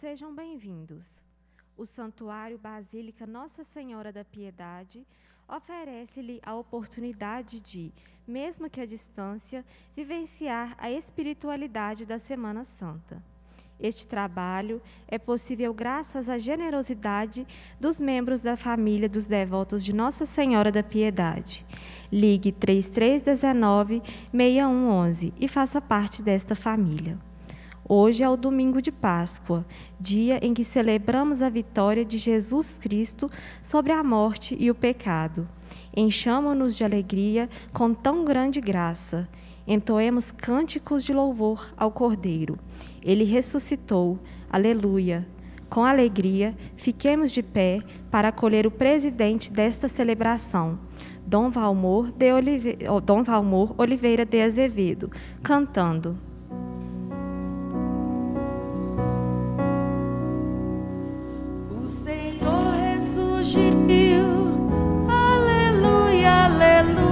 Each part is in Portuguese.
Sejam bem-vindos. O Santuário Basílica Nossa Senhora da Piedade oferece-lhe a oportunidade de, mesmo que à distância, vivenciar a espiritualidade da Semana Santa. Este trabalho é possível graças à generosidade dos membros da família dos devotos de Nossa Senhora da Piedade. Ligue 3319-6111 e faça parte desta família. Hoje é o domingo de Páscoa, dia em que celebramos a vitória de Jesus Cristo sobre a morte e o pecado. Enchamo-nos de alegria com tão grande graça. Entoemos cânticos de louvor ao Cordeiro. Ele ressuscitou. Aleluia. Com alegria, fiquemos de pé para acolher o presidente desta celebração, Dom Valmor, de Olive... Dom Valmor Oliveira de Azevedo, cantando. Ressurgiu. Aleluia, aleluia.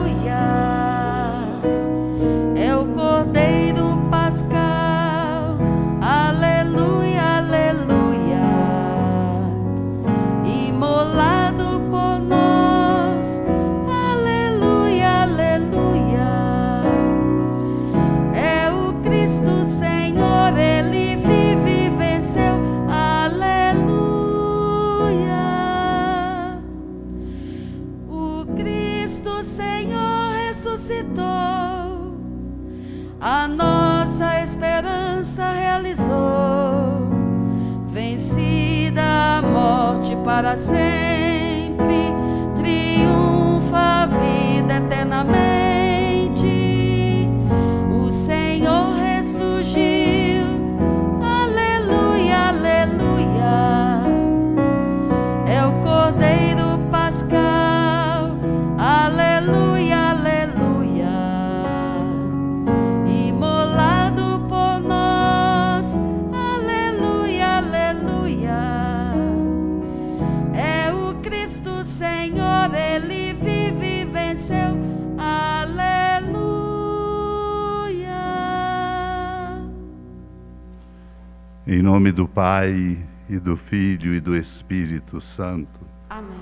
A nossa esperança realizou. Vencida a morte para sempre, nome do Pai e do Filho e do Espírito Santo. Amém.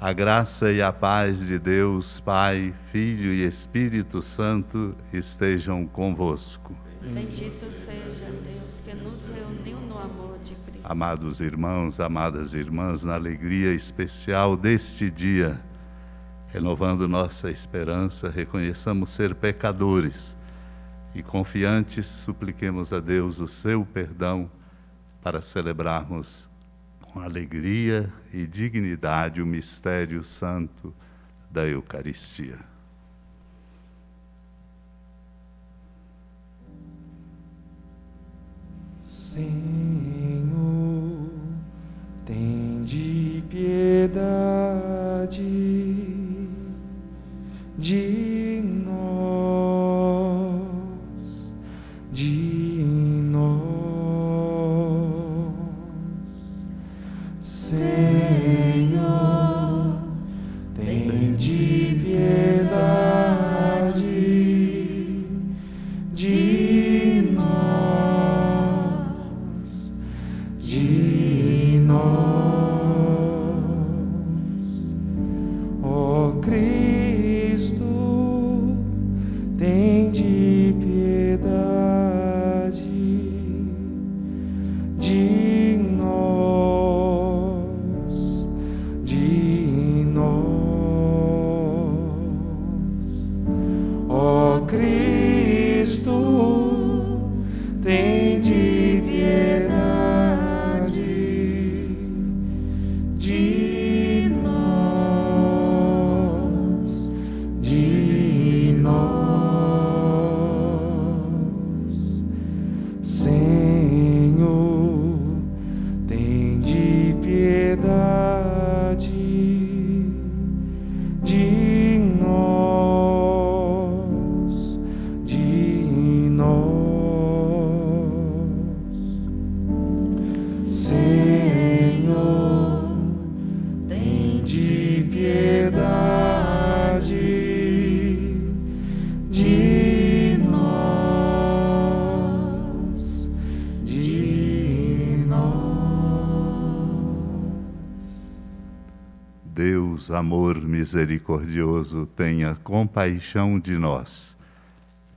A graça e a paz de Deus, Pai, Filho e Espírito Santo estejam convosco. Bendito seja Deus que nos reuniu no amor de Cristo. Amados irmãos, amadas irmãs, na alegria especial deste dia, renovando nossa esperança, reconheçamos ser pecadores e confiantes supliquemos a Deus o seu perdão para celebrarmos com alegria e dignidade o mistério santo da Eucaristia. Senhor, tem de piedade de nós, Senhor, amor misericordioso, tenha compaixão de nós,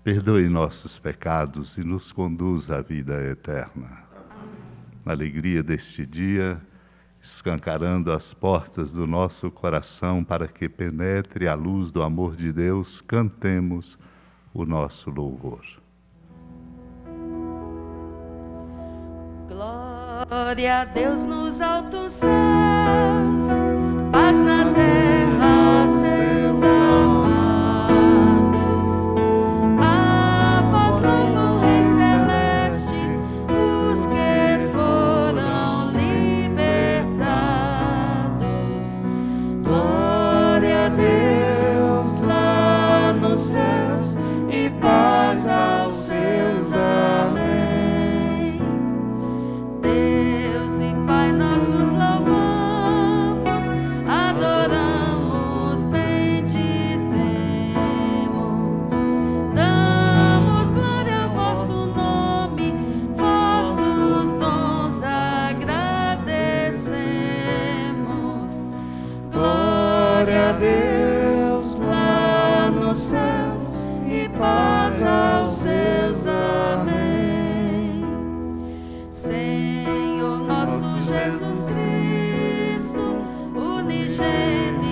perdoe nossos pecados e nos conduza à vida eterna. Na alegria deste dia, escancarando as portas do nosso coração para que penetre a luz do amor de Deus, cantemos o nosso louvor. Glória a Deus nos altos céus, Jesus Cristo, unigênito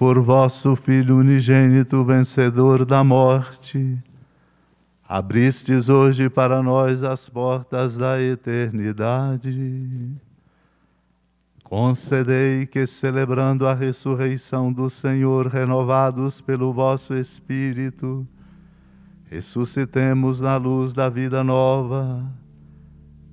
por vosso Filho unigênito, vencedor da morte, abristes hoje para nós as portas da eternidade. Concedei que, celebrando a ressurreição do Senhor, renovados pelo vosso Espírito, ressuscitemos na luz da vida nova.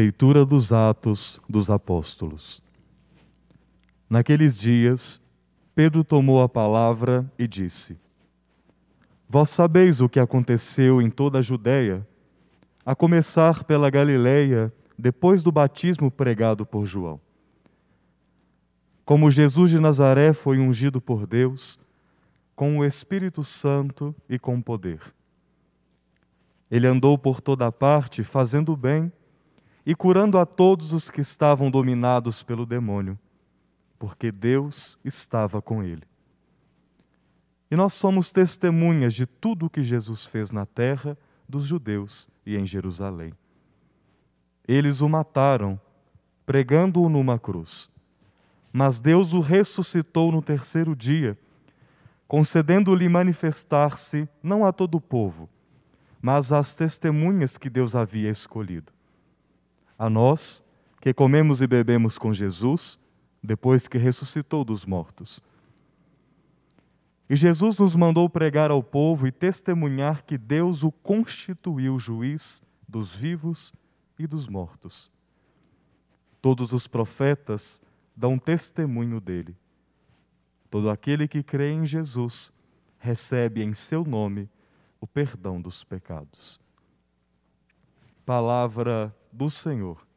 Leitura dos Atos dos Apóstolos. Naqueles dias, Pedro tomou a palavra e disse: Vós sabeis o que aconteceu em toda a Judéia, a começar pela Galileia, depois do batismo pregado por João. Como Jesus de Nazaré foi ungido por Deus, com o Espírito Santo e com poder. Ele andou por toda parte, fazendo o bem e curando a todos os que estavam dominados pelo demônio, porque Deus estava com ele. E nós somos testemunhas de tudo o que Jesus fez na terra dos judeus e em Jerusalém. Eles o mataram, pregando-o numa cruz. Mas Deus o ressuscitou no terceiro dia, concedendo-lhe manifestar-se não a todo o povo, mas às testemunhas que Deus havia escolhido. A nós, que comemos e bebemos com Jesus, depois que ressuscitou dos mortos. E Jesus nos mandou pregar ao povo e testemunhar que Deus o constituiu juiz dos vivos e dos mortos. Todos os profetas dão testemunho dele. Todo aquele que crê em Jesus recebe em seu nome o perdão dos pecados. Palavra do Senhor.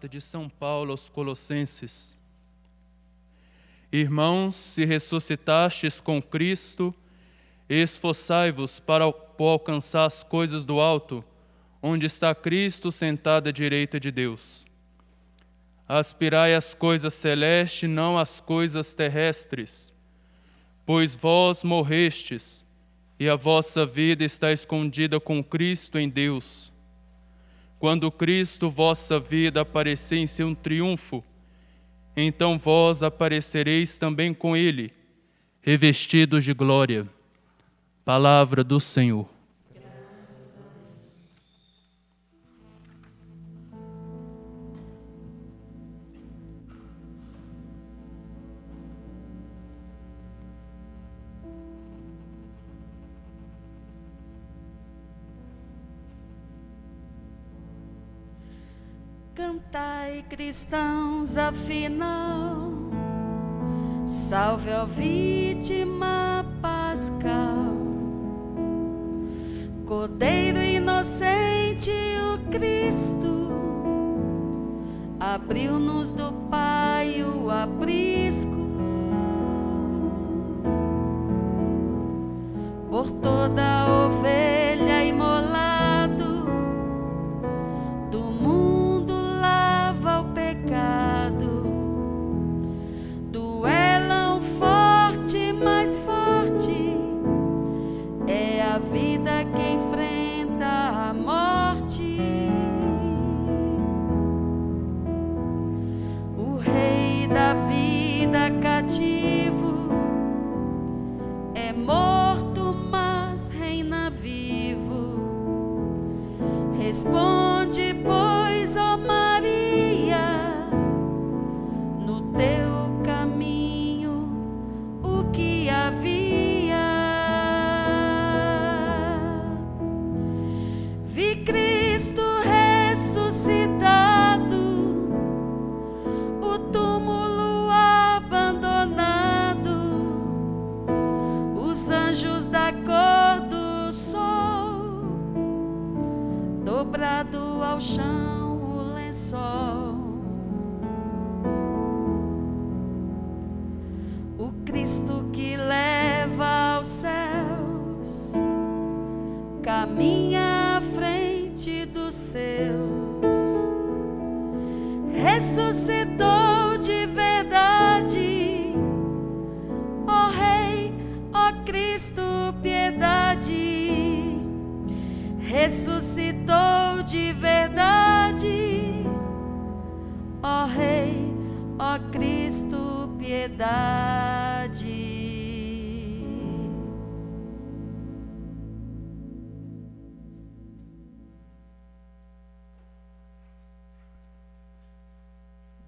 Carta de São Paulo aos Colossenses. Irmãos, se ressuscitastes com Cristo, Esforçai-vos para alcançar as coisas do alto, onde está Cristo sentado à direita de Deus. Aspirai às coisas celestes, não às coisas terrestres, pois vós morrestes, e a vossa vida está escondida com Cristo em Deus. Quando Cristo, vossa vida, aparecer em seu triunfo, então vós aparecereis também com Ele, revestidos de glória. Palavra do Senhor. Cantai, cristãos, afinal, salve a vítima pascal, Cordeiro inocente, o Cristo, abriu-nos do Cristo, piedade.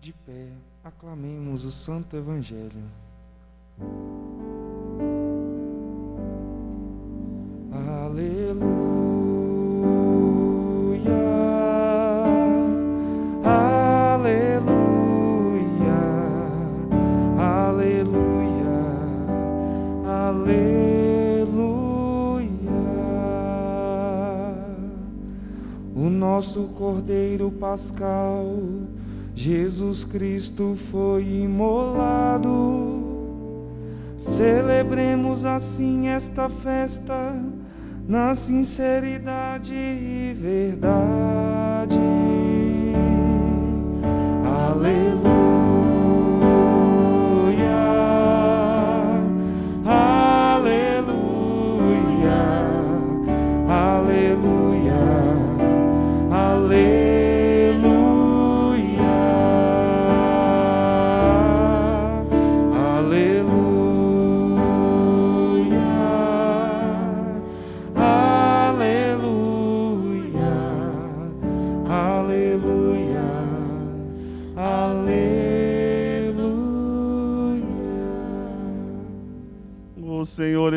De pé, aclamemos o Santo Evangelho. Aleluia, nosso Cordeiro Pascal, Jesus Cristo foi imolado. Celebremos assim esta festa na sinceridade e verdade.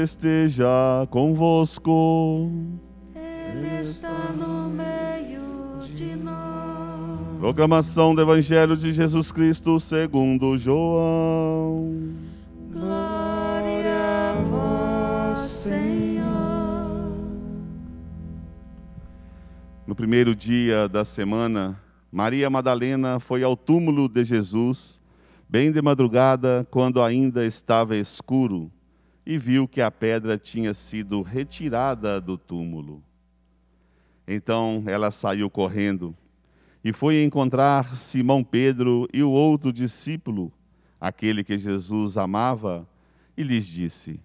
Esteja convosco. Ele está no meio de nós. Proclamação do Evangelho de Jesus Cristo segundo João. Glória a vós, Senhor. No primeiro dia da semana, Maria Madalena foi ao túmulo de Jesus, bem de madrugada, quando ainda estava escuro, e viu que a pedra tinha sido retirada do túmulo. Então ela saiu correndo e foi encontrar Simão Pedro e o outro discípulo, aquele que Jesus amava, e lhes disse: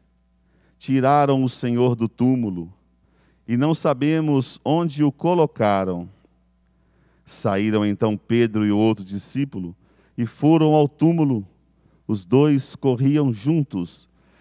Tiraram o Senhor do túmulo e não sabemos onde o colocaram. Saíram então Pedro e o outro discípulo e foram ao túmulo. Os dois corriam juntos,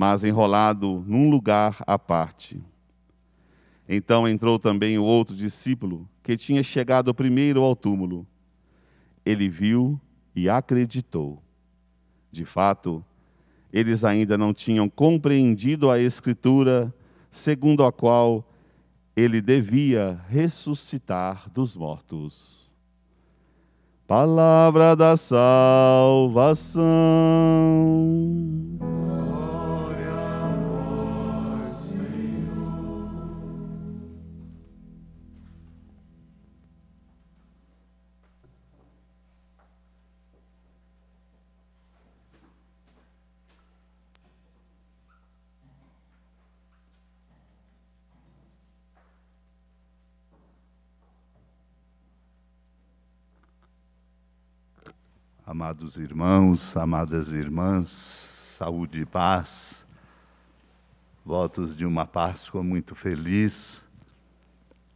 mas enrolado num lugar à parte. Então entrou também o outro discípulo, que tinha chegado primeiro ao túmulo. Ele viu e acreditou. De fato, eles ainda não tinham compreendido a Escritura, segundo a qual ele devia ressuscitar dos mortos. Palavra da salvação. Amados irmãos, amadas irmãs, saúde e paz, votos de uma Páscoa muito feliz,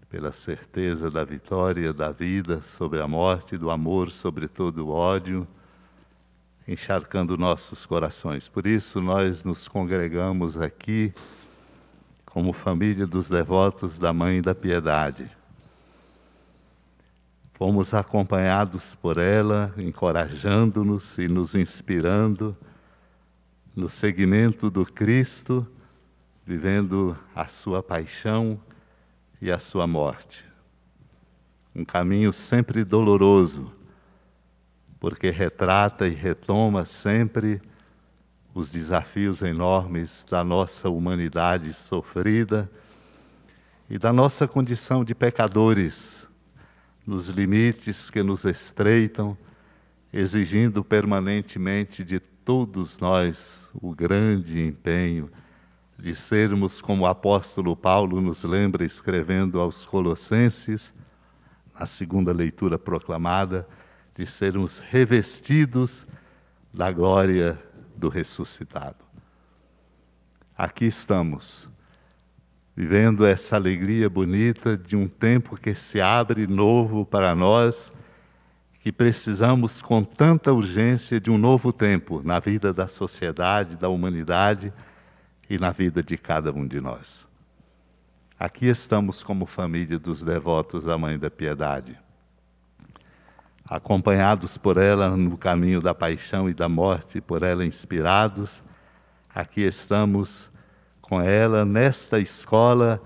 pela certeza da vitória da vida sobre a morte, do amor sobre todo o ódio, encharcando nossos corações. Por isso, nós nos congregamos aqui como família dos devotos da Mãe da Piedade Fomos acompanhados por ela, encorajando-nos e nos inspirando no seguimento do Cristo, vivendo a sua paixão e a sua morte. Um caminho sempre doloroso, porque retrata e retoma sempre os desafios enormes da nossa humanidade sofrida e da nossa condição de pecadores nos limites que nos estreitam, exigindo permanentemente de todos nós o grande empenho de sermos, como o apóstolo Paulo nos lembra escrevendo aos Colossenses, na segunda leitura proclamada, de sermos revestidos da glória do ressuscitado. Aqui estamos vivendo essa alegria bonita de um tempo que se abre novo para nós, que precisamos com tanta urgência de um novo tempo na vida da sociedade, da humanidade e na vida de cada um de nós. Aqui estamos como família dos devotos da Mãe da Piedade, acompanhados por ela no caminho da paixão e da morte, por ela inspirados. Aqui estamos com ela nesta escola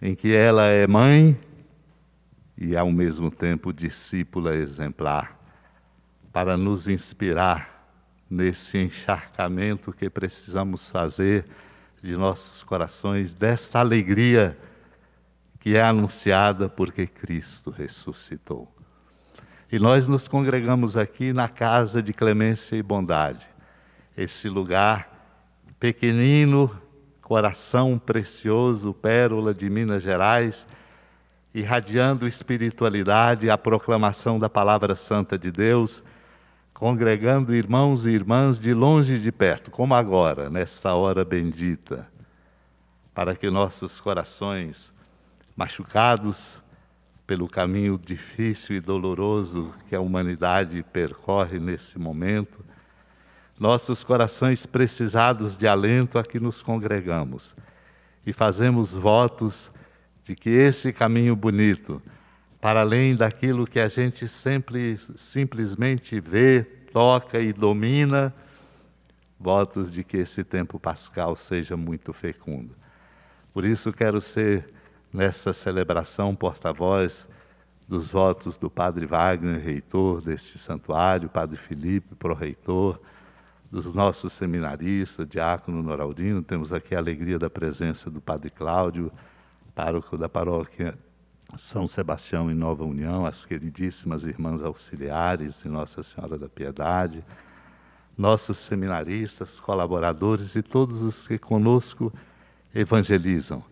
em que ela é mãe e ao mesmo tempo discípula exemplar, para nos inspirar nesse encharcamento que precisamos fazer de nossos corações, desta alegria que é anunciada porque Cristo ressuscitou. E nós nos congregamos aqui na casa de clemência e bondade, esse lugar pequenino, coração precioso, pérola de Minas Gerais, irradiando espiritualidade, a proclamação da palavra santa de Deus, congregando irmãos e irmãs de longe e de perto, como agora, nesta hora bendita, para que nossos corações machucados pelo caminho difícil e doloroso que a humanidade percorre nesse momento, nossos corações precisados de alento, aqui nos congregamos e fazemos votos de que esse caminho bonito, para além daquilo que a gente sempre simplesmente vê, toca e domina, votos de que esse tempo pascal seja muito fecundo. Por isso quero ser nessa celebração porta-voz dos votos do Padre Wagner, reitor deste santuário, Padre Felipe, pró-reitor, dos nossos seminaristas, Diácono Noraldino, temos aqui a alegria da presença do Padre Cláudio, pároco da paróquia São Sebastião em Nova União, as queridíssimas irmãs auxiliares de Nossa Senhora da Piedade, nossos seminaristas, colaboradores e todos os que conosco evangelizam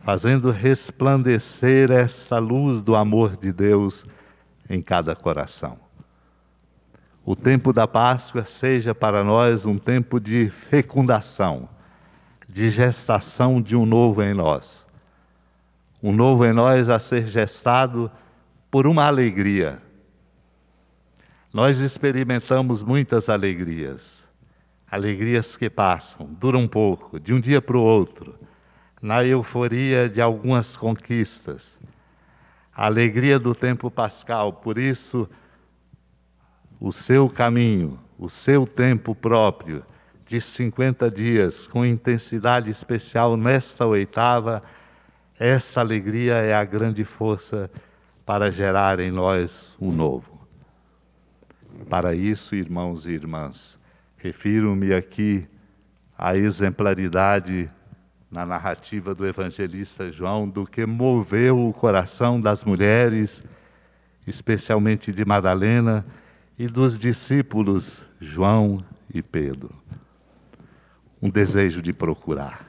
fazendo resplandecer esta luz do amor de Deus em cada coração. O tempo da Páscoa seja para nós um tempo de fecundação, de gestação de um novo em nós. Um novo em nós a ser gestado por uma alegria. Nós experimentamos muitas alegrias, alegrias que passam, duram um pouco, de um dia para o outro na euforia de algumas conquistas, a alegria do tempo pascal. Por isso, o seu caminho, o seu tempo próprio de 50 dias, com intensidade especial nesta oitava, esta alegria é a grande força para gerar em nós o um novo. Para isso, irmãos e irmãs, refiro-me aqui à exemplaridade na narrativa do evangelista João do que moveu o coração das mulheres, especialmente de Madalena e dos discípulos João e Pedro. Um desejo de procurar.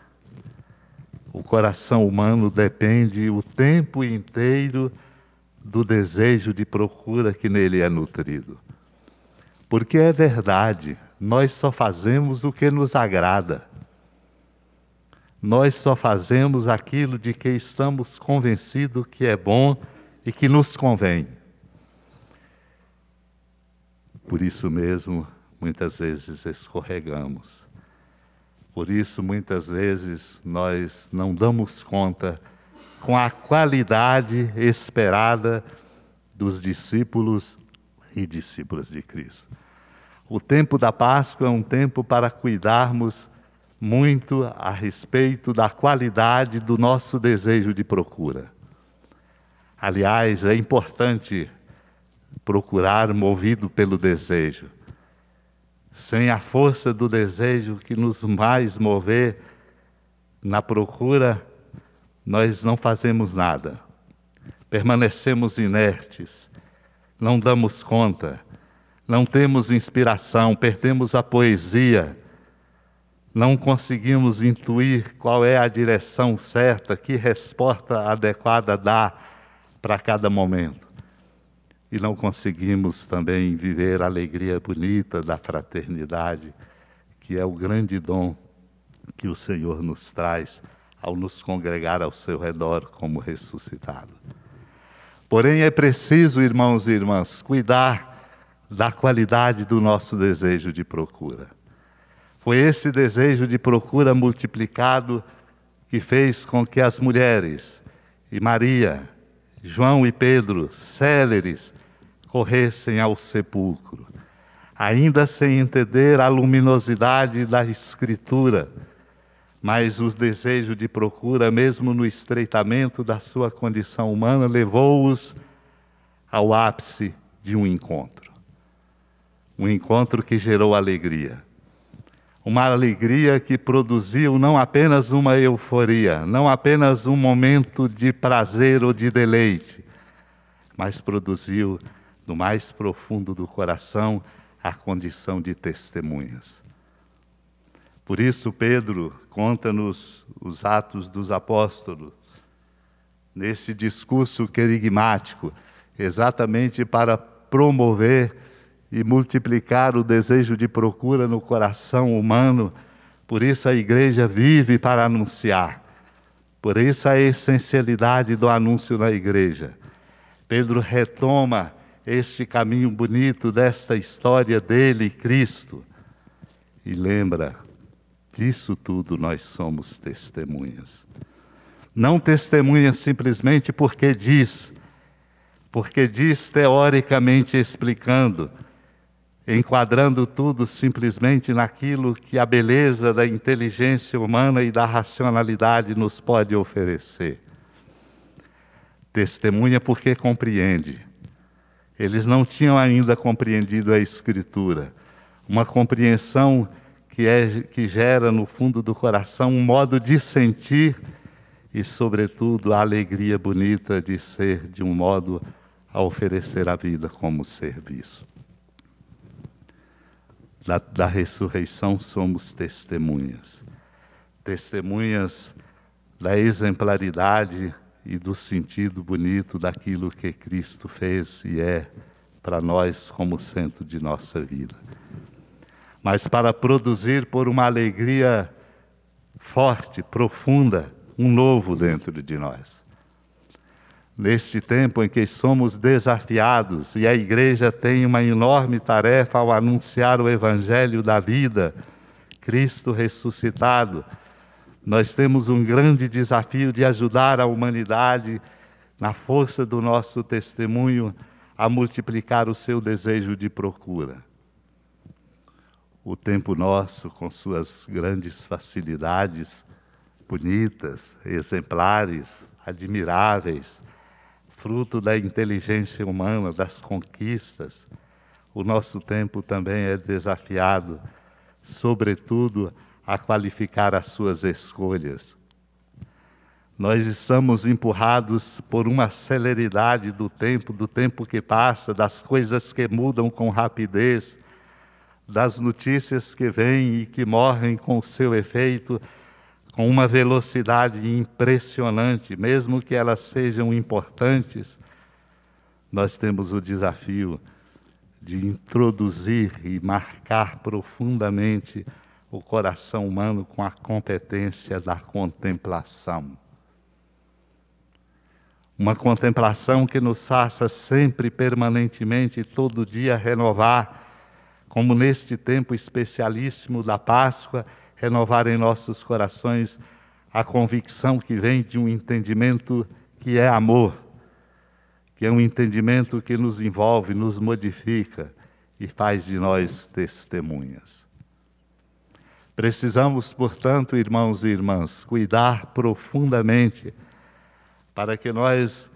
O coração humano depende o tempo inteiro do desejo de procura que nele é nutrido. Porque é verdade, nós só fazemos o que nos agrada. Nós só fazemos aquilo de que estamos convencidos que é bom e que nos convém. Por isso mesmo, muitas vezes escorregamos. Por isso, muitas vezes, nós não damos conta com a qualidade esperada dos discípulos e discípulas de Cristo. O tempo da Páscoa é um tempo para cuidarmos muito a respeito da qualidade do nosso desejo de procura. Aliás, é importante procurar movido pelo desejo. Sem a força do desejo que nos mais mover na procura, nós não fazemos nada. Permanecemos inertes, não damos conta, não temos inspiração, perdemos a poesia não conseguimos intuir qual é a direção certa, que resposta adequada dá para cada momento. E não conseguimos também viver a alegria bonita da fraternidade, que é o grande dom que o Senhor nos traz ao nos congregar ao seu redor como ressuscitado. Porém, é preciso, irmãos e irmãs, cuidar da qualidade do nosso desejo de procura. Foi esse desejo de procura multiplicado que fez com que as mulheres e Maria, João e Pedro, céleres, corressem ao sepulcro, ainda sem entender a luminosidade da Escritura, mas o desejo de procura, mesmo no estreitamento da sua condição humana, levou-os ao ápice de um encontro. Um encontro que gerou alegria uma alegria que produziu não apenas uma euforia, não apenas um momento de prazer ou de deleite, mas produziu no mais profundo do coração a condição de testemunhas. Por isso, Pedro conta-nos os Atos dos Apóstolos, nesse discurso querigmático, exatamente para promover e multiplicar o desejo de procura no coração humano. Por isso a igreja vive para anunciar. Por isso a essencialidade do anúncio na igreja. Pedro retoma este caminho bonito desta história dele, Cristo, e lembra, disso tudo nós somos testemunhas. Não testemunhas simplesmente porque diz, porque diz teoricamente explicando, enquadrando tudo simplesmente naquilo que a beleza da inteligência humana e da racionalidade nos pode oferecer. Testemunha porque compreende. Eles não tinham ainda compreendido a Escritura, uma compreensão que, é, que gera no fundo do coração um modo de sentir e, sobretudo, a alegria bonita de ser de um modo a oferecer a vida como serviço. Da, da ressurreição somos testemunhas. Testemunhas da exemplaridade e do sentido bonito daquilo que Cristo fez e é para nós como centro de nossa vida. Mas para produzir por uma alegria forte, profunda, um novo dentro de nós neste tempo em que somos desafiados e a igreja tem uma enorme tarefa ao anunciar o evangelho da vida, Cristo ressuscitado. Nós temos um grande desafio de ajudar a humanidade na força do nosso testemunho a multiplicar o seu desejo de procura. O tempo nosso, com suas grandes facilidades, bonitas, exemplares, admiráveis, fruto da inteligência humana, das conquistas, o nosso tempo também é desafiado, sobretudo, a qualificar as suas escolhas. Nós estamos empurrados por uma celeridade do tempo, do tempo que passa, das coisas que mudam com rapidez, das notícias que vêm e que morrem com seu efeito com uma velocidade impressionante, mesmo que elas sejam importantes, nós temos o desafio de introduzir e marcar profundamente o coração humano com a competência da contemplação. Uma contemplação que nos faça sempre, permanentemente, todo dia renovar, como neste tempo especialíssimo da Páscoa, renovar em nossos corações a convicção que vem de um entendimento que é amor, que é um entendimento que nos envolve, nos modifica e faz de nós testemunhas. Precisamos, portanto, irmãos e irmãs, cuidar profundamente para que nós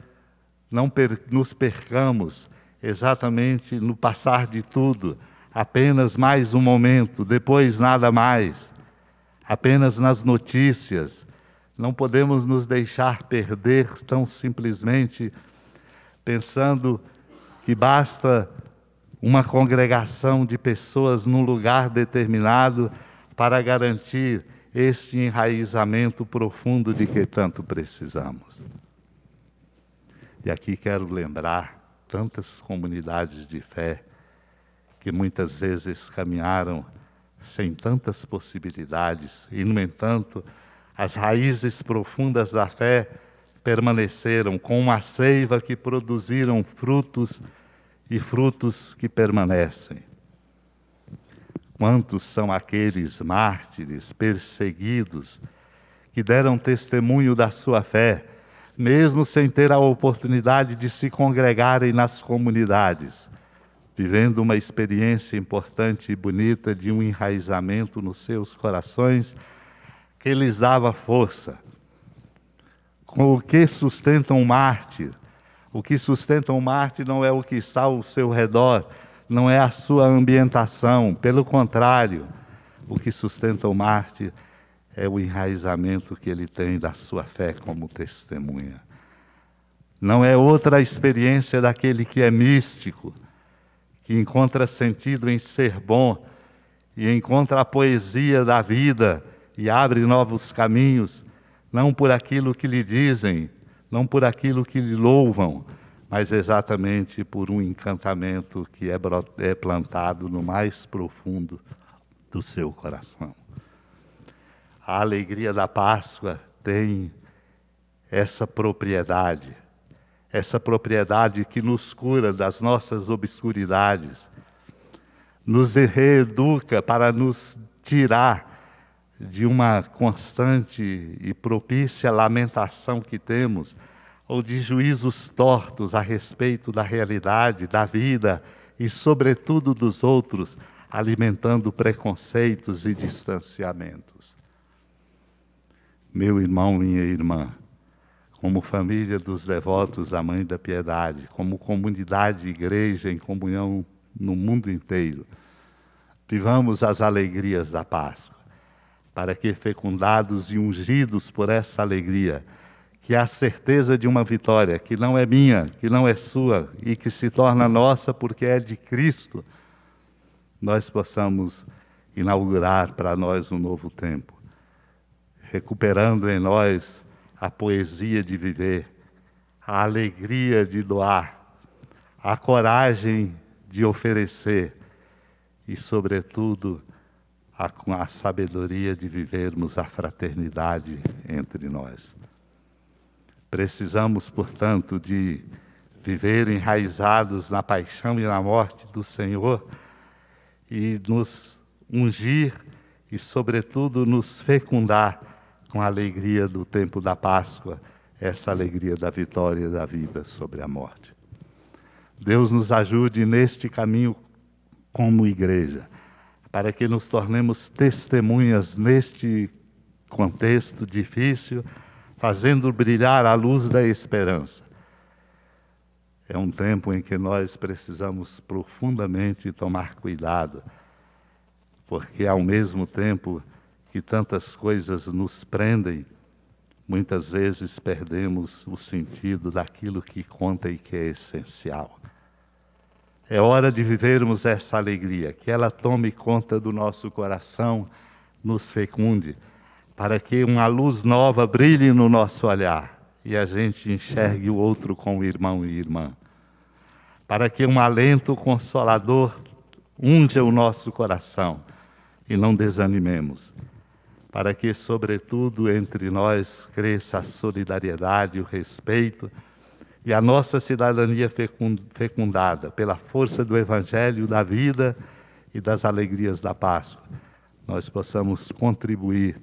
não per nos percamos exatamente no passar de tudo, apenas mais um momento, depois nada mais apenas nas notícias. Não podemos nos deixar perder tão simplesmente pensando que basta uma congregação de pessoas num lugar determinado para garantir este enraizamento profundo de que tanto precisamos. E aqui quero lembrar tantas comunidades de fé que muitas vezes caminharam sem tantas possibilidades, e, no entanto, as raízes profundas da fé permaneceram com uma seiva que produziram frutos e frutos que permanecem. Quantos são aqueles mártires perseguidos que deram testemunho da sua fé, mesmo sem ter a oportunidade de se congregarem nas comunidades? vivendo uma experiência importante e bonita de um enraizamento nos seus corações que lhes dava força. Com o que sustenta um mártir? O que sustenta um mártir não é o que está ao seu redor, não é a sua ambientação, pelo contrário, o que sustenta o mártir é o enraizamento que ele tem da sua fé como testemunha. Não é outra experiência daquele que é místico, que encontra sentido em ser bom e encontra a poesia da vida e abre novos caminhos, não por aquilo que lhe dizem, não por aquilo que lhe louvam, mas exatamente por um encantamento que é, é plantado no mais profundo do seu coração. A alegria da Páscoa tem essa propriedade essa propriedade que nos cura das nossas obscuridades, nos reeduca para nos tirar de uma constante e propícia lamentação que temos, ou de juízos tortos a respeito da realidade, da vida e, sobretudo, dos outros, alimentando preconceitos e distanciamentos. Meu irmão, minha irmã, como família dos devotos da Mãe da Piedade, como comunidade igreja em comunhão no mundo inteiro, vivamos as alegrias da Páscoa, para que, fecundados e ungidos por esta alegria, que a certeza de uma vitória que não é minha, que não é sua e que se torna nossa porque é de Cristo, nós possamos inaugurar para nós um novo tempo, recuperando em nós a poesia de viver, a alegria de doar, a coragem de oferecer e, sobretudo, a, a sabedoria de vivermos a fraternidade entre nós. Precisamos, portanto, de viver enraizados na paixão e na morte do Senhor e nos ungir e, sobretudo, nos fecundar com a alegria do tempo da Páscoa, essa alegria da vitória da vida sobre a morte. Deus nos ajude neste caminho como igreja, para que nos tornemos testemunhas neste contexto difícil fazendo brilhar a luz da esperança. É um tempo em que nós precisamos profundamente tomar cuidado, porque ao mesmo tempo que tantas coisas nos prendem, muitas vezes perdemos o sentido daquilo que conta e que é essencial. É hora de vivermos essa alegria, que ela tome conta do nosso coração, nos fecunde para que uma luz nova brilhe no nosso olhar e a gente enxergue o outro como irmão e irmã. Para que um alento consolador unja o nosso coração e não desanimemos. Para que, sobretudo, entre nós cresça a solidariedade, o respeito e a nossa cidadania fecundada pela força do Evangelho, da vida e das alegrias da Páscoa, nós possamos contribuir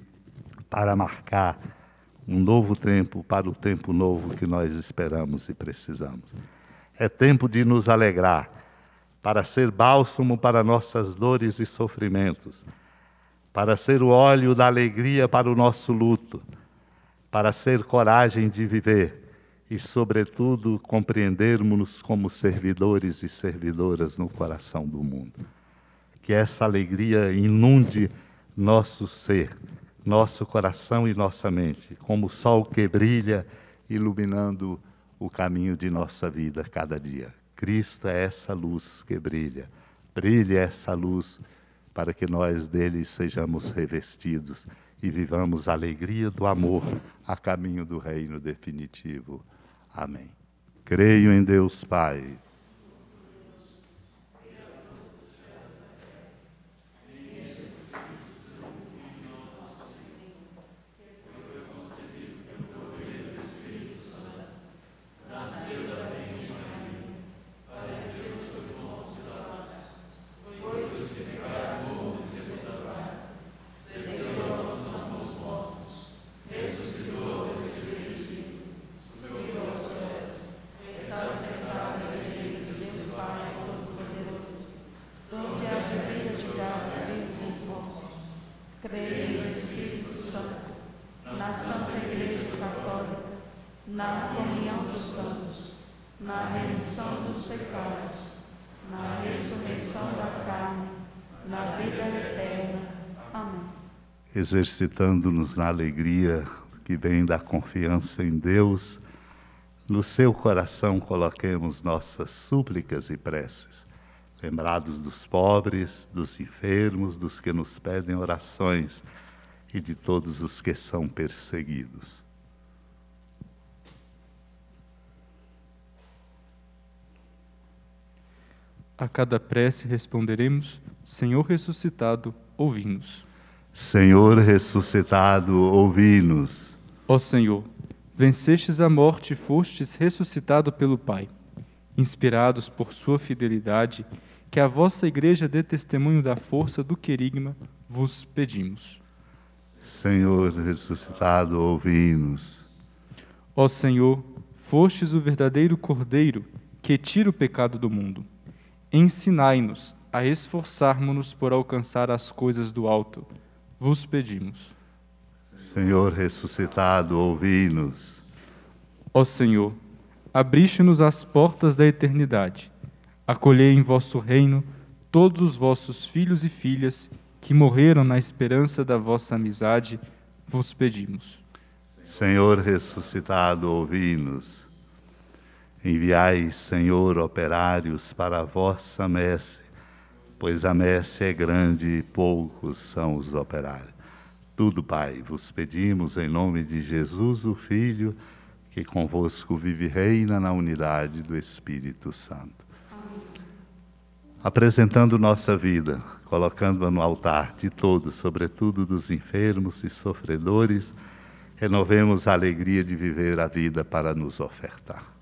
para marcar um novo tempo para o tempo novo que nós esperamos e precisamos. É tempo de nos alegrar, para ser bálsamo para nossas dores e sofrimentos, para ser o óleo da alegria para o nosso luto, para ser coragem de viver e, sobretudo, compreendermos-nos como servidores e servidoras no coração do mundo. Que essa alegria inunde nosso ser nosso coração e nossa mente, como o sol que brilha, iluminando o caminho de nossa vida cada dia. Cristo é essa luz que brilha. Brilhe essa luz para que nós dele sejamos revestidos e vivamos a alegria do amor a caminho do reino definitivo. Amém. Creio em Deus Pai. Exercitando-nos na alegria que vem da confiança em Deus, no seu coração coloquemos nossas súplicas e preces, lembrados dos pobres, dos enfermos, dos que nos pedem orações e de todos os que são perseguidos. A cada prece responderemos: Senhor ressuscitado, ouvi-nos. Senhor ressuscitado, ouvi-nos. Ó Senhor, vencestes a morte e fostes ressuscitado pelo Pai. Inspirados por sua fidelidade, que a vossa igreja dê testemunho da força do querigma, vos pedimos. Senhor ressuscitado, ouvi-nos. Ó Senhor, fostes o verdadeiro Cordeiro que tira o pecado do mundo. ensinai-nos a esforçarmos-nos por alcançar as coisas do alto. Vos pedimos. Senhor ressuscitado, ouvi-nos. Ó Senhor, abriste-nos as portas da eternidade. Acolhei em vosso reino todos os vossos filhos e filhas que morreram na esperança da vossa amizade, vos pedimos. Senhor ressuscitado, ouvi-nos. Enviai, Senhor, operários para a vossa messe, pois a messe é grande e poucos são os operários. Tudo, Pai, vos pedimos em nome de Jesus, o Filho, que convosco vive e reina na unidade do Espírito Santo. Apresentando nossa vida, colocando-a no altar de todos, sobretudo dos enfermos e sofredores, renovemos a alegria de viver a vida para nos ofertar.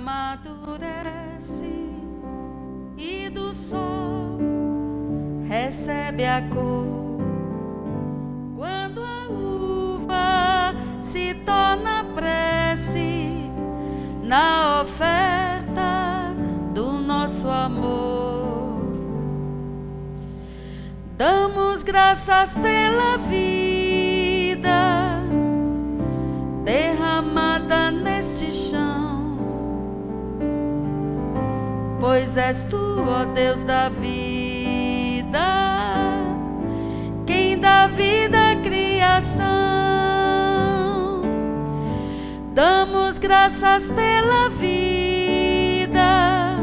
Amadurece e do sol recebe a cor, quando a uva se torna prece na oferta do nosso amor, damos graças pela vida derramada neste chão. Pois és tu, ó Deus da vida, quem dá vida à criação. Damos graças pela vida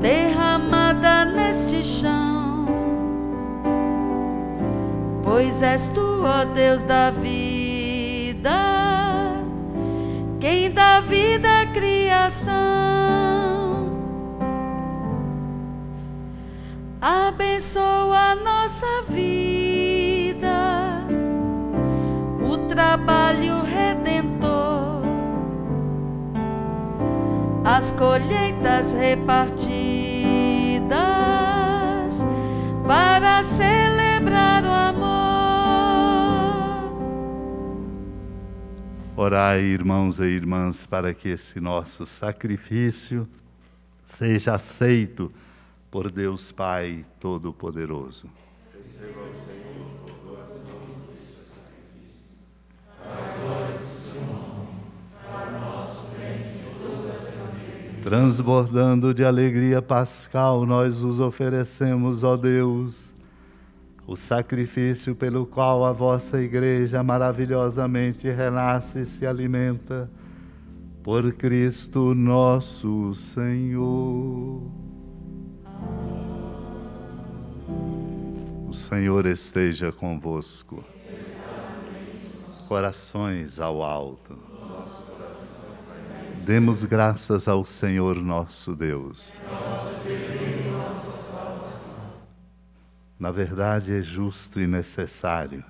derramada neste chão. Pois és tu, ó Deus da vida, quem dá vida à criação. Abençoa nossa vida, o trabalho redentor, as colheitas repartidas para celebrar o amor. Orai, irmãos e irmãs, para que esse nosso sacrifício seja aceito por Deus Pai Todo-Poderoso. Transbordando de alegria pascal, nós os oferecemos, ó Deus, o sacrifício pelo qual a vossa igreja maravilhosamente renasce e se alimenta, por Cristo nosso Senhor. O Senhor esteja convosco. Corações ao alto. Demos graças ao Senhor nosso Deus. Na verdade, é justo e necessário.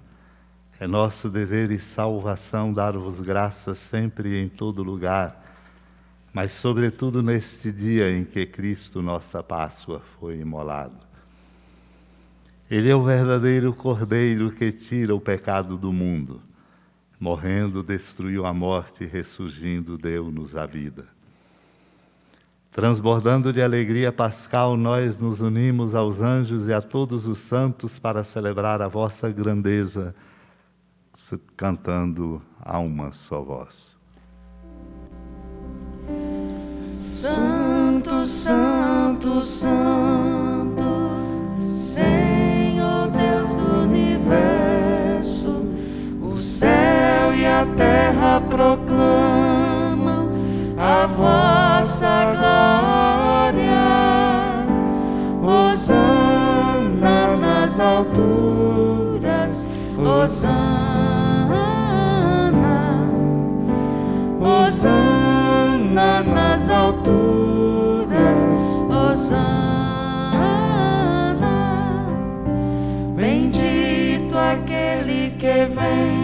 É nosso dever e salvação dar-vos graças sempre e em todo lugar, mas, sobretudo, neste dia em que Cristo, nossa Páscoa, foi imolado. Ele é o verdadeiro Cordeiro que tira o pecado do mundo. Morrendo, destruiu a morte, ressurgindo, deu-nos a vida. Transbordando de alegria pascal, nós nos unimos aos anjos e a todos os santos para celebrar a vossa grandeza, cantando a uma só voz. Santo, Santo, Santo, Senhor e a terra proclamam a vossa glória. Hosana nas alturas, Hosana, Hosana nas alturas, Hosana. Bendito aquele que vem em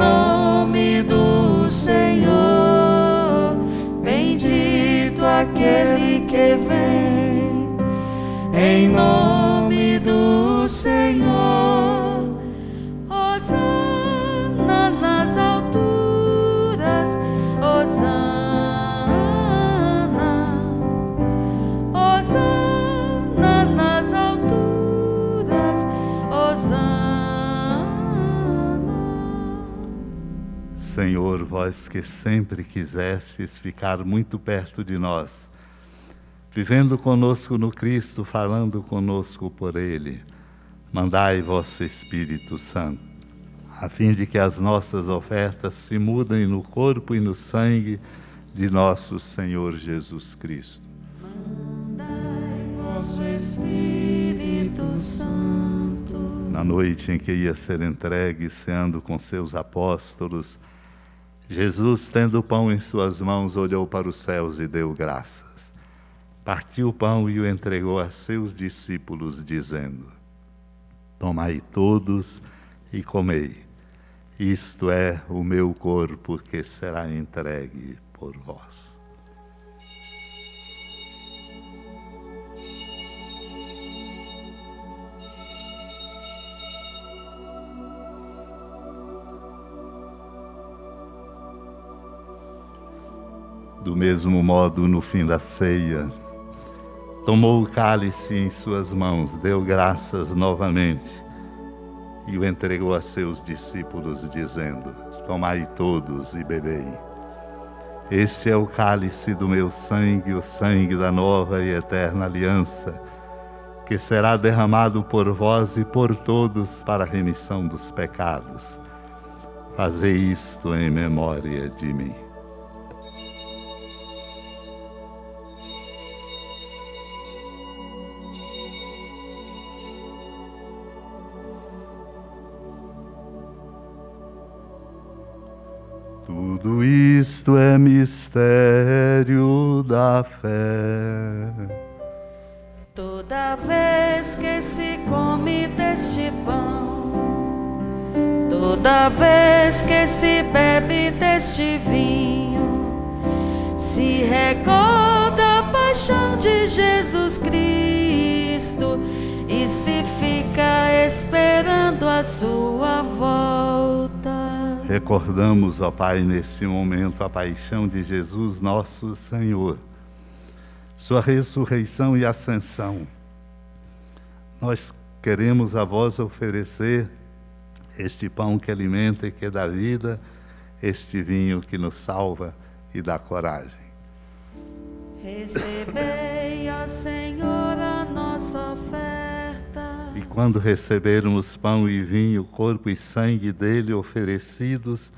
nome do Senhor. Bendito aquele que vem em nome do Senhor. Senhor, vós que sempre quisestes ficar muito perto de nós, vivendo conosco no Cristo, falando conosco por Ele, mandai vosso Espírito Santo, a fim de que as nossas ofertas se mudem no corpo e no sangue de nosso Senhor Jesus Cristo. Mandai vosso Espírito Santo. Na noite em que ia ser entregue, ceando com seus apóstolos, Jesus, tendo o pão em suas mãos, olhou para os céus e deu graças. Partiu o pão e o entregou a seus discípulos, dizendo: Tomai todos e comei. Isto é o meu corpo que será entregue por vós. Do mesmo modo, no fim da ceia, tomou o cálice em suas mãos, deu graças novamente e o entregou a seus discípulos, dizendo: Tomai todos e bebei. Este é o cálice do meu sangue, o sangue da nova e eterna aliança, que será derramado por vós e por todos para a remissão dos pecados. Fazei isto em memória de mim. Tudo isto é mistério da fé. Toda vez que se come deste pão, toda vez que se bebe deste vinho, se recorda a paixão de Jesus Cristo e se fica esperando a sua volta. Recordamos, ó Pai, nesse momento a paixão de Jesus, nosso Senhor, Sua ressurreição e ascensão. Nós queremos a vós oferecer este pão que alimenta e que dá vida, este vinho que nos salva e dá coragem. Recebei, ó Senhor, a nossa oferta. Quando recebermos pão e vinho, corpo e sangue dele oferecidos,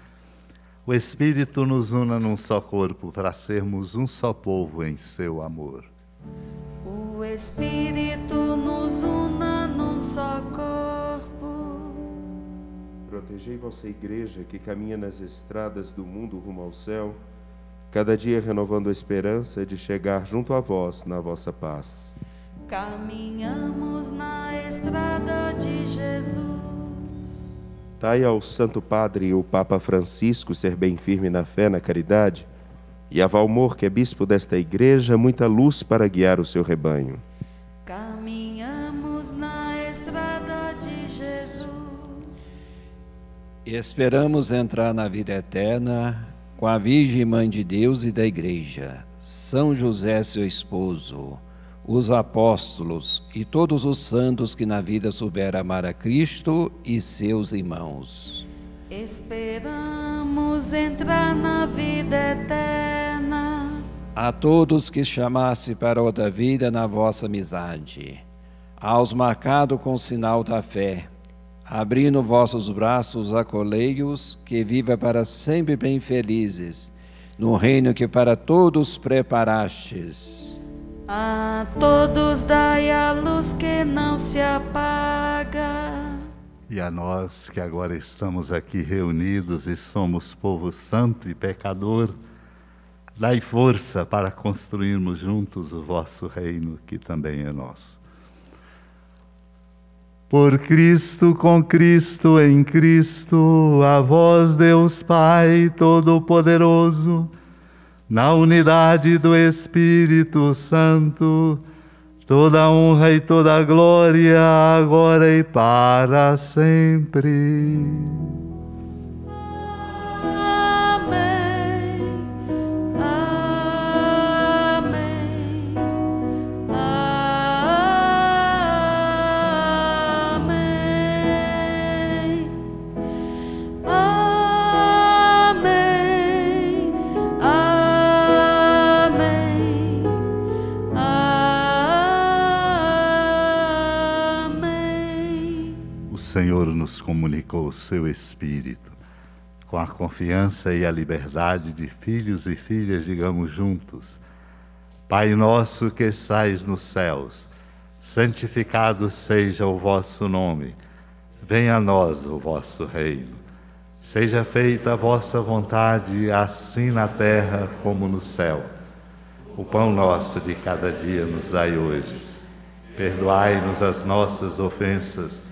o Espírito nos una num só corpo para sermos um só povo em seu amor. O Espírito nos una num só corpo. Protegei vossa igreja que caminha nas estradas do mundo rumo ao céu, cada dia renovando a esperança de chegar junto a vós na vossa paz. Caminhamos na estrada de Jesus. Dai ao Santo Padre o Papa Francisco ser bem firme na fé, na caridade, e a Valmor, que é bispo desta igreja, muita luz para guiar o seu rebanho. Caminhamos na estrada de Jesus. E esperamos entrar na vida eterna com a Virgem Mãe de Deus e da Igreja, São José, seu esposo, os apóstolos e todos os santos que na vida souberam amar a Cristo e seus irmãos. Esperamos entrar na vida eterna. A todos que chamasse para outra vida na vossa amizade, aos marcados com o sinal da fé, abrindo vossos braços, acolhei-os, que viva para sempre bem felizes, no reino que para todos preparastes. A todos dai a luz que não se apaga. E a nós que agora estamos aqui reunidos e somos povo santo e pecador, dai força para construirmos juntos o vosso reino, que também é nosso. Por Cristo, com Cristo, em Cristo, a vós, Deus Pai Todo-Poderoso, na unidade do Espírito Santo, toda honra e toda glória, agora e para sempre. Nos comunicou o seu Espírito. Com a confiança e a liberdade de filhos e filhas, digamos juntos: Pai nosso que estais nos céus, santificado seja o vosso nome. Venha a nós o vosso reino. Seja feita a vossa vontade, assim na terra como no céu. O pão nosso de cada dia nos dai hoje. Perdoai-nos as nossas ofensas,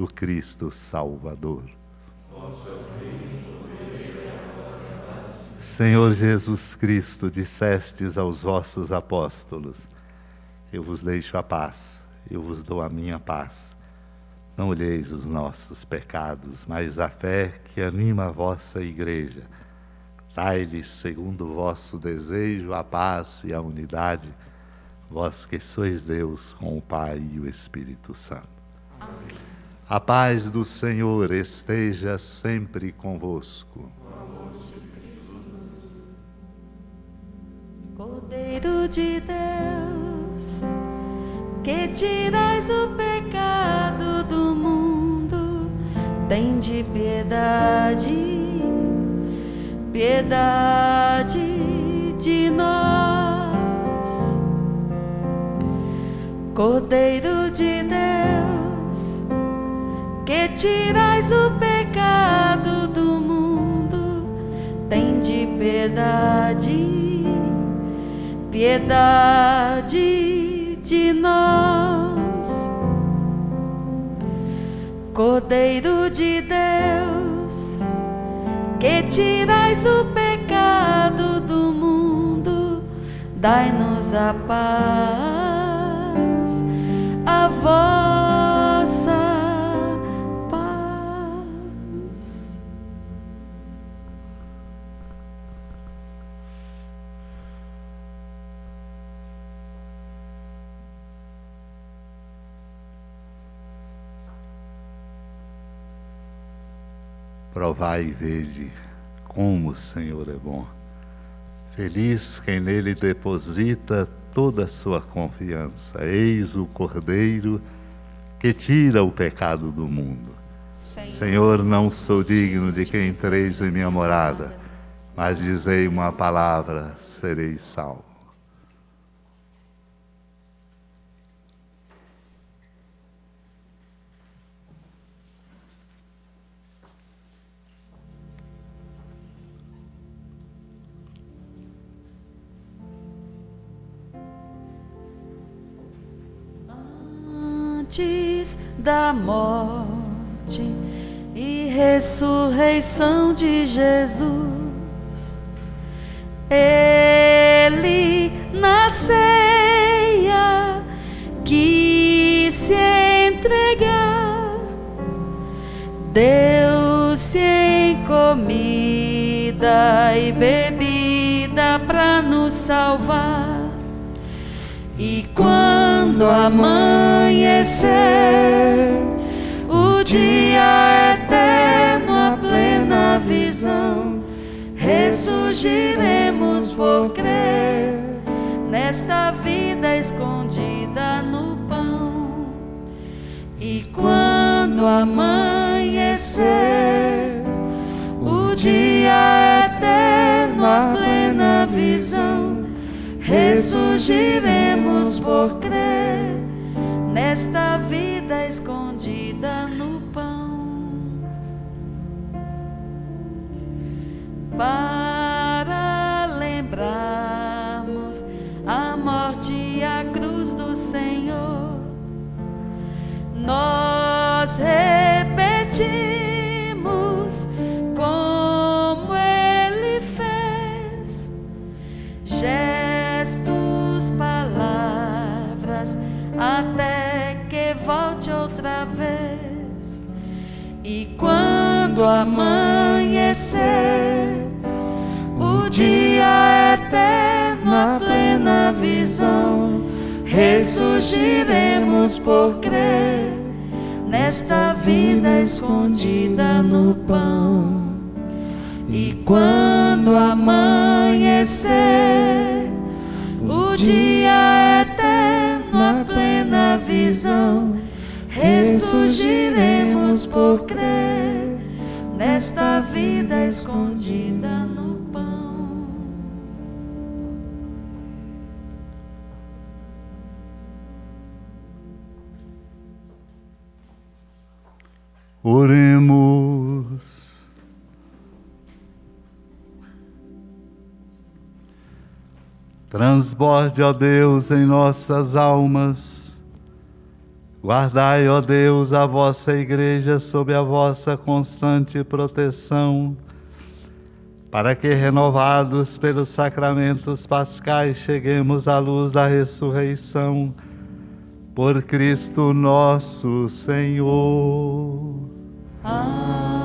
do Cristo Salvador. Senhor Jesus Cristo, dissestes aos vossos apóstolos: Eu vos deixo a paz, eu vos dou a minha paz. Não olheis os nossos pecados, mas a fé que anima a vossa igreja. Dai-lhes, segundo o vosso desejo, a paz e a unidade, vós que sois Deus com o Pai e o Espírito Santo. Amém. A paz do Senhor esteja sempre convosco. Cordeiro de Deus, que tirais o pecado do mundo, tem de piedade, piedade de nós. Cordeiro de que tirais o pecado do mundo, tem de piedade piedade de nós, Cordeiro de Deus, que tirais o pecado do mundo, dai-nos a paz, a vossa Provai e vede como o Senhor é bom. Feliz quem nele deposita toda a sua confiança. Eis o Cordeiro que tira o pecado do mundo. Senhor, Senhor, não sou digno de que entreis em minha morada, mas dizei uma palavra, serei salvo. Antes da morte e ressurreição de Jesus, Ele na ceia quis se entregar, deu-se em comida e bebida para nos salvar. E quando amanhecer, o dia eterno, a plena visão, ressurgiremos por crer nesta vida escondida no pão. E quando amanhecer, o dia eterno, a plena ressurgiremos por crer nesta vida escondida no pão. Para lembrarmos a morte e a cruz do Senhor, nós repetimos até que volte outra vez. E quando amanhecer, o dia eterno, a plena visão, ressurgiremos por crer nesta vida escondida no pão. E quando amanhecer, o dia eterno, a plena visão, ressurgiremos por crer nesta vida escondida no pão. Oremos. Transborde, ó Deus, em nossas almas. Guardai, ó Deus, a vossa igreja sob a vossa constante proteção, para que, renovados pelos sacramentos pascais, cheguemos à luz da ressurreição. Por Cristo nosso Senhor. Amém.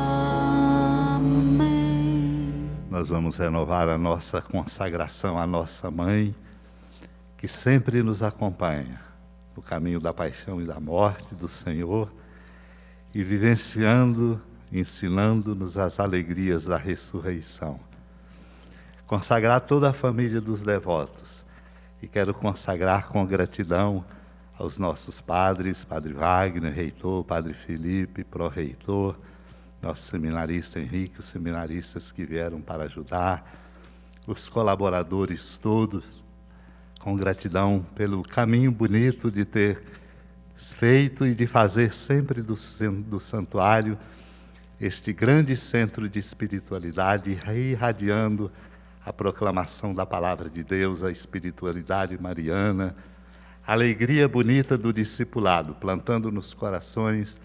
Nós vamos renovar a nossa consagração à nossa mãe, que sempre nos acompanha no caminho da paixão e da morte do Senhor e vivenciando, ensinando-nos as alegrias da ressurreição. Consagrar toda a família dos devotos e quero consagrar com gratidão aos nossos padres, Padre Wagner, reitor, Padre Felipe, pró-reitor, nosso seminarista Henrique, os seminaristas que vieram para ajudar, os colaboradores todos, com gratidão pelo caminho bonito de ter feito e de fazer sempre do, do santuário este grande centro de espiritualidade, irradiando a proclamação da palavra de Deus, a espiritualidade mariana, a alegria bonita do discipulado, plantando nos corações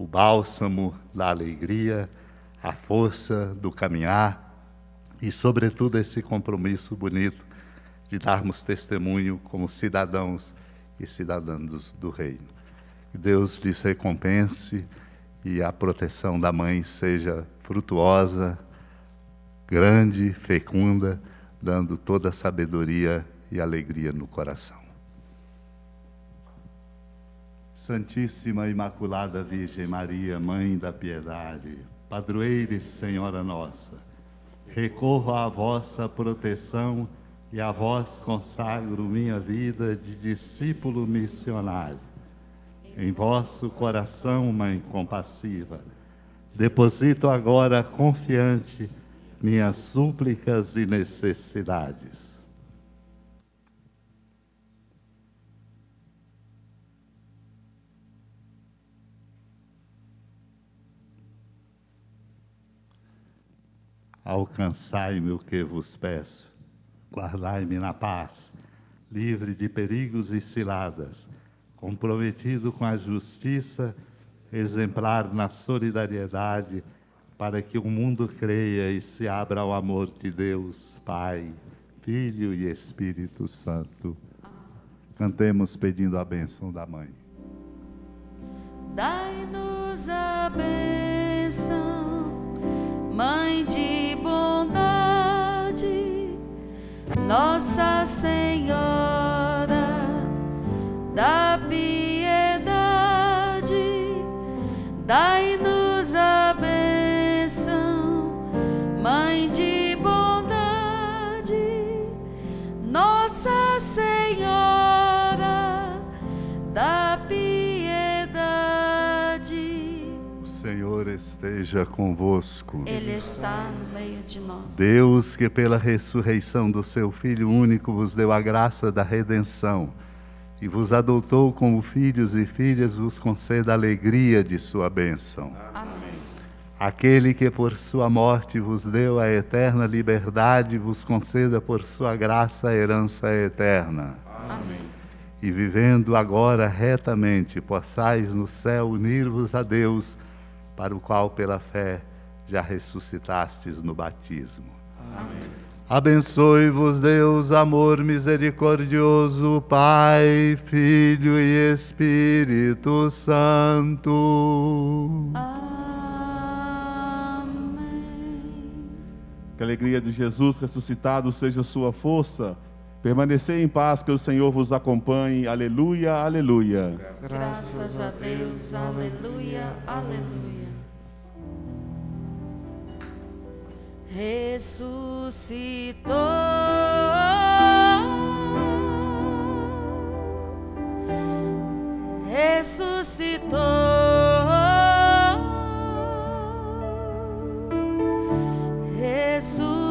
o bálsamo da alegria, a força do caminhar e, sobretudo, esse compromisso bonito de darmos testemunho como cidadãos e cidadãs do reino. Que Deus lhes recompense e a proteção da mãe seja frutuosa, grande, fecunda, dando toda a sabedoria e alegria no coração. Santíssima Imaculada Virgem Maria, Mãe da Piedade, Padroeira e Senhora Nossa, recorro à vossa proteção e a vós consagro minha vida de discípulo missionário. Em vosso coração, Mãe compassiva, deposito agora confiante minhas súplicas e necessidades. Alcançai-me o que vos peço, guardai-me na paz, livre de perigos e ciladas, comprometido com a justiça, exemplar na solidariedade, para que o mundo creia e se abra ao amor de Deus, Pai, Filho e Espírito Santo. Cantemos pedindo a bênção da Mãe. Dai-nos a bênção, Mãe de Nossa Senhora da piedade. Dai-nos esteja convosco. Ele está no meio de nós. Deus, que pela ressurreição do seu Filho único vos deu a graça da redenção e vos adotou como filhos e filhas, vos conceda a alegria de sua bênção. Amém. Aquele que por sua morte vos deu a eterna liberdade, vos conceda por sua graça a herança eterna. Amém. E vivendo agora retamente, possais no céu unir-vos a Deus, para o qual pela fé já ressuscitastes no batismo. Amém. Abençoe-vos, Deus, amor misericordioso, Pai, Filho e Espírito Santo. Amém. Que a alegria de Jesus ressuscitado seja sua força. Permanecei em paz, que o Senhor vos acompanhe. Aleluia, aleluia. Graças a Deus, aleluia, aleluia. ressuscitou, ressuscitou. Jesus.